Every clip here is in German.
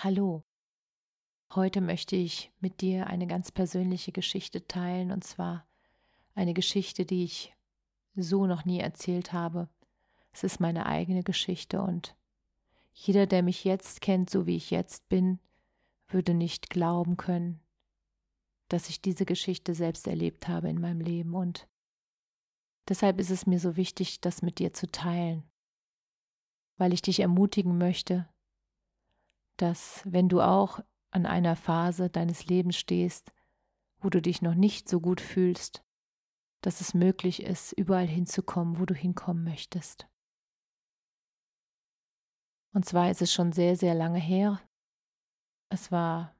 Hallo. Heute möchte ich mit dir eine ganz persönliche Geschichte teilen, und zwar eine Geschichte, die ich so noch nie erzählt habe. Es ist meine eigene Geschichte und jeder, der mich jetzt kennt, so wie ich jetzt bin, würde nicht glauben können, dass ich diese Geschichte selbst erlebt habe in meinem Leben und deshalb ist es mir so wichtig, das mit dir zu teilen, weil ich dich ermutigen möchte, dass wenn du auch an einer Phase deines Lebens stehst, wo du dich noch nicht so gut fühlst, dass es möglich ist, überall hinzukommen, wo du hinkommen möchtest. Und zwar ist es schon sehr, sehr lange her. Es war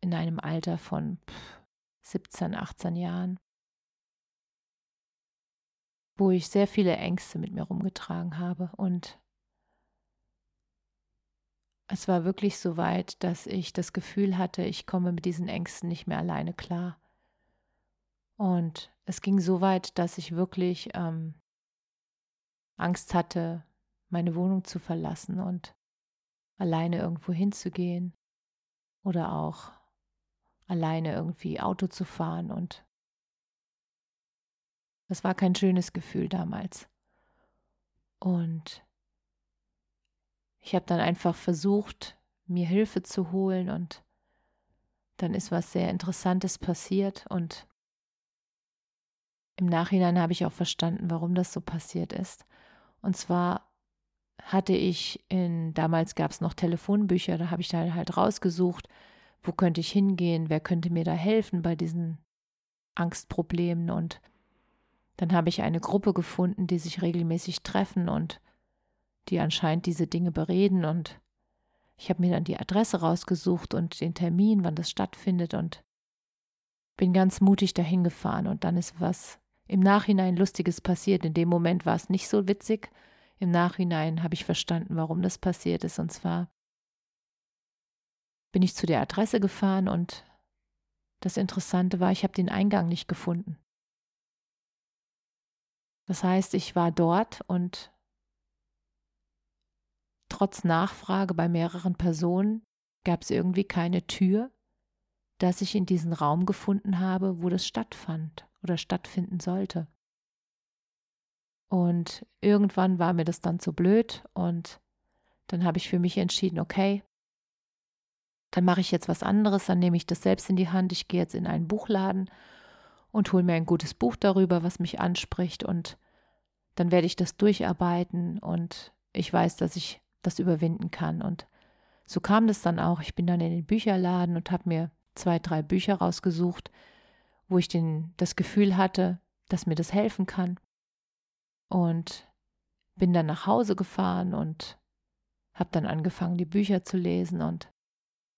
in einem Alter von 17, 18 Jahren, wo ich sehr viele Ängste mit mir rumgetragen habe und es war wirklich so weit, dass ich das Gefühl hatte, ich komme mit diesen Ängsten nicht mehr alleine klar. Und es ging so weit, dass ich wirklich ähm, Angst hatte, meine Wohnung zu verlassen und alleine irgendwo hinzugehen oder auch alleine irgendwie Auto zu fahren. Und das war kein schönes Gefühl damals. Und ich habe dann einfach versucht, mir Hilfe zu holen und dann ist was sehr Interessantes passiert und im Nachhinein habe ich auch verstanden, warum das so passiert ist. Und zwar hatte ich in, damals gab es noch Telefonbücher, da habe ich dann halt rausgesucht, wo könnte ich hingehen, wer könnte mir da helfen bei diesen Angstproblemen und dann habe ich eine Gruppe gefunden, die sich regelmäßig treffen und die anscheinend diese Dinge bereden und ich habe mir dann die Adresse rausgesucht und den Termin, wann das stattfindet und bin ganz mutig dahin gefahren und dann ist was im Nachhinein Lustiges passiert. In dem Moment war es nicht so witzig. Im Nachhinein habe ich verstanden, warum das passiert ist. Und zwar bin ich zu der Adresse gefahren und das Interessante war, ich habe den Eingang nicht gefunden. Das heißt, ich war dort und Trotz Nachfrage bei mehreren Personen gab es irgendwie keine Tür, dass ich in diesen Raum gefunden habe, wo das stattfand oder stattfinden sollte. Und irgendwann war mir das dann zu blöd und dann habe ich für mich entschieden, okay, dann mache ich jetzt was anderes, dann nehme ich das selbst in die Hand, ich gehe jetzt in einen Buchladen und hole mir ein gutes Buch darüber, was mich anspricht und dann werde ich das durcharbeiten und ich weiß, dass ich das überwinden kann. Und so kam das dann auch. Ich bin dann in den Bücherladen und habe mir zwei, drei Bücher rausgesucht, wo ich den, das Gefühl hatte, dass mir das helfen kann. Und bin dann nach Hause gefahren und habe dann angefangen, die Bücher zu lesen. Und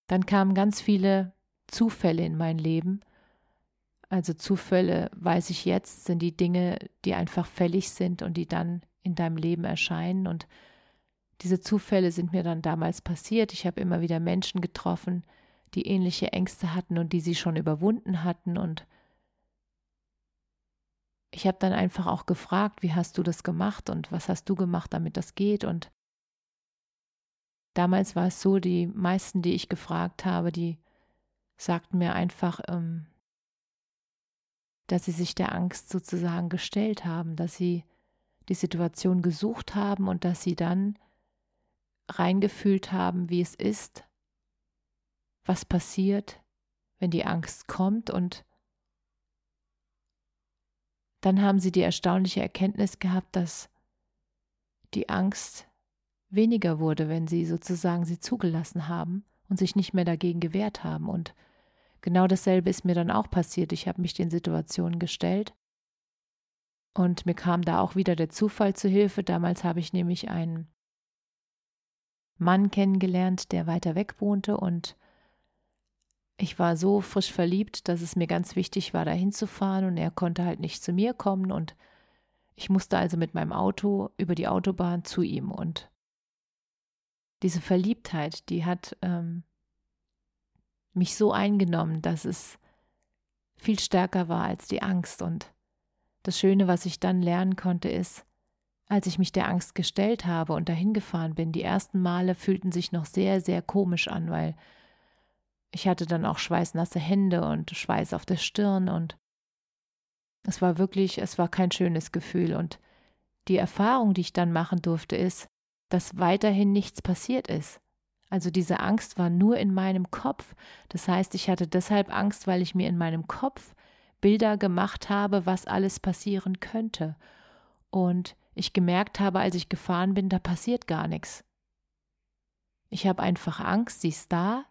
dann kamen ganz viele Zufälle in mein Leben. Also Zufälle, weiß ich jetzt, sind die Dinge, die einfach fällig sind und die dann in deinem Leben erscheinen. Und diese Zufälle sind mir dann damals passiert. Ich habe immer wieder Menschen getroffen, die ähnliche Ängste hatten und die sie schon überwunden hatten. Und ich habe dann einfach auch gefragt, wie hast du das gemacht und was hast du gemacht, damit das geht? Und damals war es so, die meisten, die ich gefragt habe, die sagten mir einfach, ähm, dass sie sich der Angst sozusagen gestellt haben, dass sie die Situation gesucht haben und dass sie dann reingefühlt haben, wie es ist, was passiert, wenn die Angst kommt und dann haben sie die erstaunliche Erkenntnis gehabt, dass die Angst weniger wurde, wenn sie sozusagen sie zugelassen haben und sich nicht mehr dagegen gewehrt haben. Und genau dasselbe ist mir dann auch passiert. Ich habe mich den Situationen gestellt und mir kam da auch wieder der Zufall zu Hilfe. Damals habe ich nämlich einen Mann kennengelernt, der weiter weg wohnte. Und ich war so frisch verliebt, dass es mir ganz wichtig war, da hinzufahren. Und er konnte halt nicht zu mir kommen. Und ich musste also mit meinem Auto über die Autobahn zu ihm. Und diese Verliebtheit, die hat ähm, mich so eingenommen, dass es viel stärker war als die Angst. Und das Schöne, was ich dann lernen konnte, ist, als ich mich der Angst gestellt habe und dahin gefahren bin, die ersten Male fühlten sich noch sehr, sehr komisch an, weil ich hatte dann auch schweißnasse Hände und Schweiß auf der Stirn und es war wirklich, es war kein schönes Gefühl. Und die Erfahrung, die ich dann machen durfte, ist, dass weiterhin nichts passiert ist. Also diese Angst war nur in meinem Kopf. Das heißt, ich hatte deshalb Angst, weil ich mir in meinem Kopf Bilder gemacht habe, was alles passieren könnte. Und ich gemerkt habe, als ich gefahren bin, da passiert gar nichts. Ich habe einfach Angst, sie ist da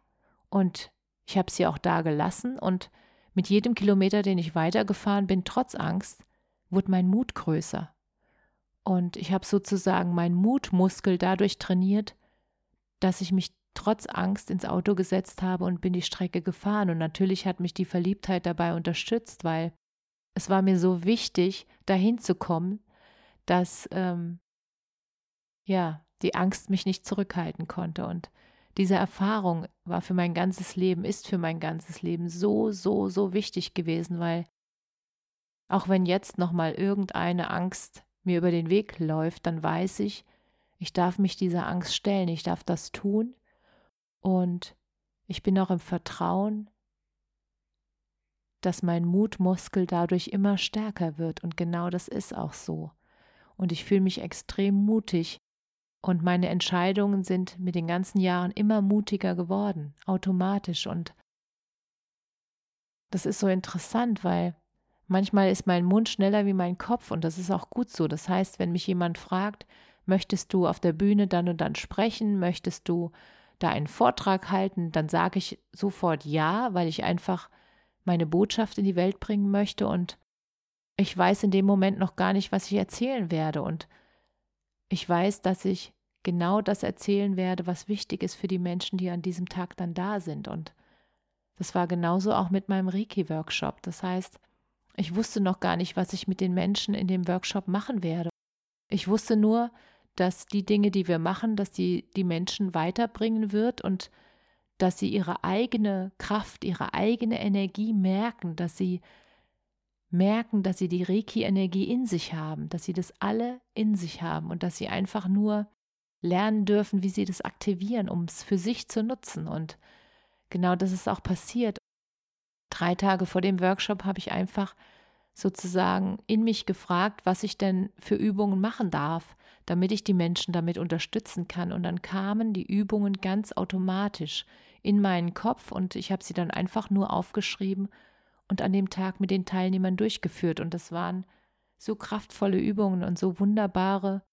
und ich habe sie auch da gelassen und mit jedem Kilometer, den ich weitergefahren bin, trotz Angst, wurde mein Mut größer. Und ich habe sozusagen meinen Mutmuskel dadurch trainiert, dass ich mich trotz Angst ins Auto gesetzt habe und bin die Strecke gefahren. Und natürlich hat mich die Verliebtheit dabei unterstützt, weil es war mir so wichtig, dahin zu kommen, dass ähm, ja die Angst mich nicht zurückhalten konnte. Und diese Erfahrung war für mein ganzes Leben, ist für mein ganzes Leben so, so, so wichtig gewesen, weil auch wenn jetzt nochmal irgendeine Angst mir über den Weg läuft, dann weiß ich, ich darf mich dieser Angst stellen, ich darf das tun und ich bin auch im Vertrauen, dass mein Mutmuskel dadurch immer stärker wird und genau das ist auch so. Und ich fühle mich extrem mutig, und meine Entscheidungen sind mit den ganzen Jahren immer mutiger geworden, automatisch. Und das ist so interessant, weil manchmal ist mein Mund schneller wie mein Kopf und das ist auch gut so. Das heißt, wenn mich jemand fragt, möchtest du auf der Bühne dann und dann sprechen, möchtest du da einen Vortrag halten, dann sage ich sofort ja, weil ich einfach meine Botschaft in die Welt bringen möchte und ich weiß in dem Moment noch gar nicht, was ich erzählen werde und ich weiß, dass ich genau das erzählen werde, was wichtig ist für die Menschen, die an diesem Tag dann da sind. Und das war genauso auch mit meinem Reiki-Workshop. Das heißt, ich wusste noch gar nicht, was ich mit den Menschen in dem Workshop machen werde. Ich wusste nur, dass die Dinge, die wir machen, dass die die Menschen weiterbringen wird und dass sie ihre eigene Kraft, ihre eigene Energie merken, dass sie merken, dass sie die Reiki-Energie in sich haben, dass sie das alle in sich haben und dass sie einfach nur lernen dürfen, wie sie das aktivieren, um es für sich zu nutzen. Und genau das ist auch passiert. Drei Tage vor dem Workshop habe ich einfach sozusagen in mich gefragt, was ich denn für Übungen machen darf, damit ich die Menschen damit unterstützen kann. Und dann kamen die Übungen ganz automatisch in meinen Kopf und ich habe sie dann einfach nur aufgeschrieben und an dem Tag mit den Teilnehmern durchgeführt. Und das waren so kraftvolle Übungen und so wunderbare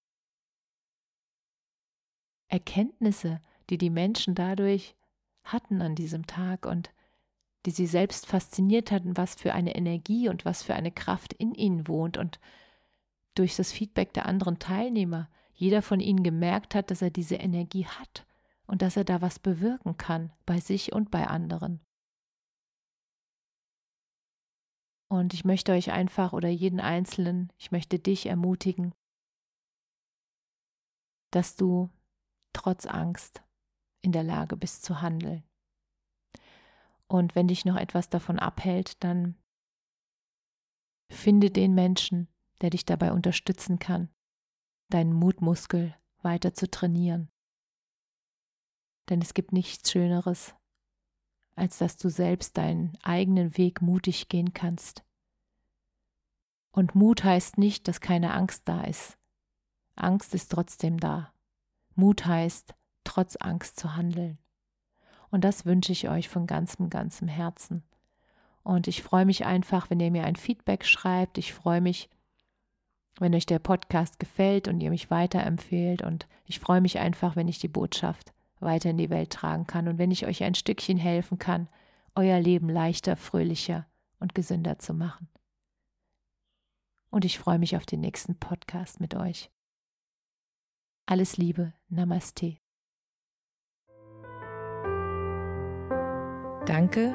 Erkenntnisse, die die Menschen dadurch hatten an diesem Tag und die sie selbst fasziniert hatten, was für eine Energie und was für eine Kraft in ihnen wohnt und durch das Feedback der anderen Teilnehmer jeder von ihnen gemerkt hat, dass er diese Energie hat und dass er da was bewirken kann bei sich und bei anderen. Und ich möchte euch einfach oder jeden Einzelnen, ich möchte dich ermutigen, dass du trotz Angst in der Lage bist zu handeln. Und wenn dich noch etwas davon abhält, dann finde den Menschen, der dich dabei unterstützen kann, deinen Mutmuskel weiter zu trainieren. Denn es gibt nichts Schöneres, als dass du selbst deinen eigenen Weg mutig gehen kannst. Und Mut heißt nicht, dass keine Angst da ist. Angst ist trotzdem da. Mut heißt, trotz Angst zu handeln. Und das wünsche ich euch von ganzem, ganzem Herzen. Und ich freue mich einfach, wenn ihr mir ein Feedback schreibt. Ich freue mich, wenn euch der Podcast gefällt und ihr mich weiterempfehlt. Und ich freue mich einfach, wenn ich die Botschaft weiter in die Welt tragen kann und wenn ich euch ein Stückchen helfen kann, euer Leben leichter, fröhlicher und gesünder zu machen. Und ich freue mich auf den nächsten Podcast mit euch. Alles Liebe, Namaste. Danke,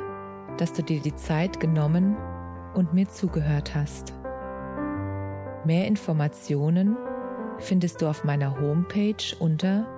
dass du dir die Zeit genommen und mir zugehört hast. Mehr Informationen findest du auf meiner Homepage unter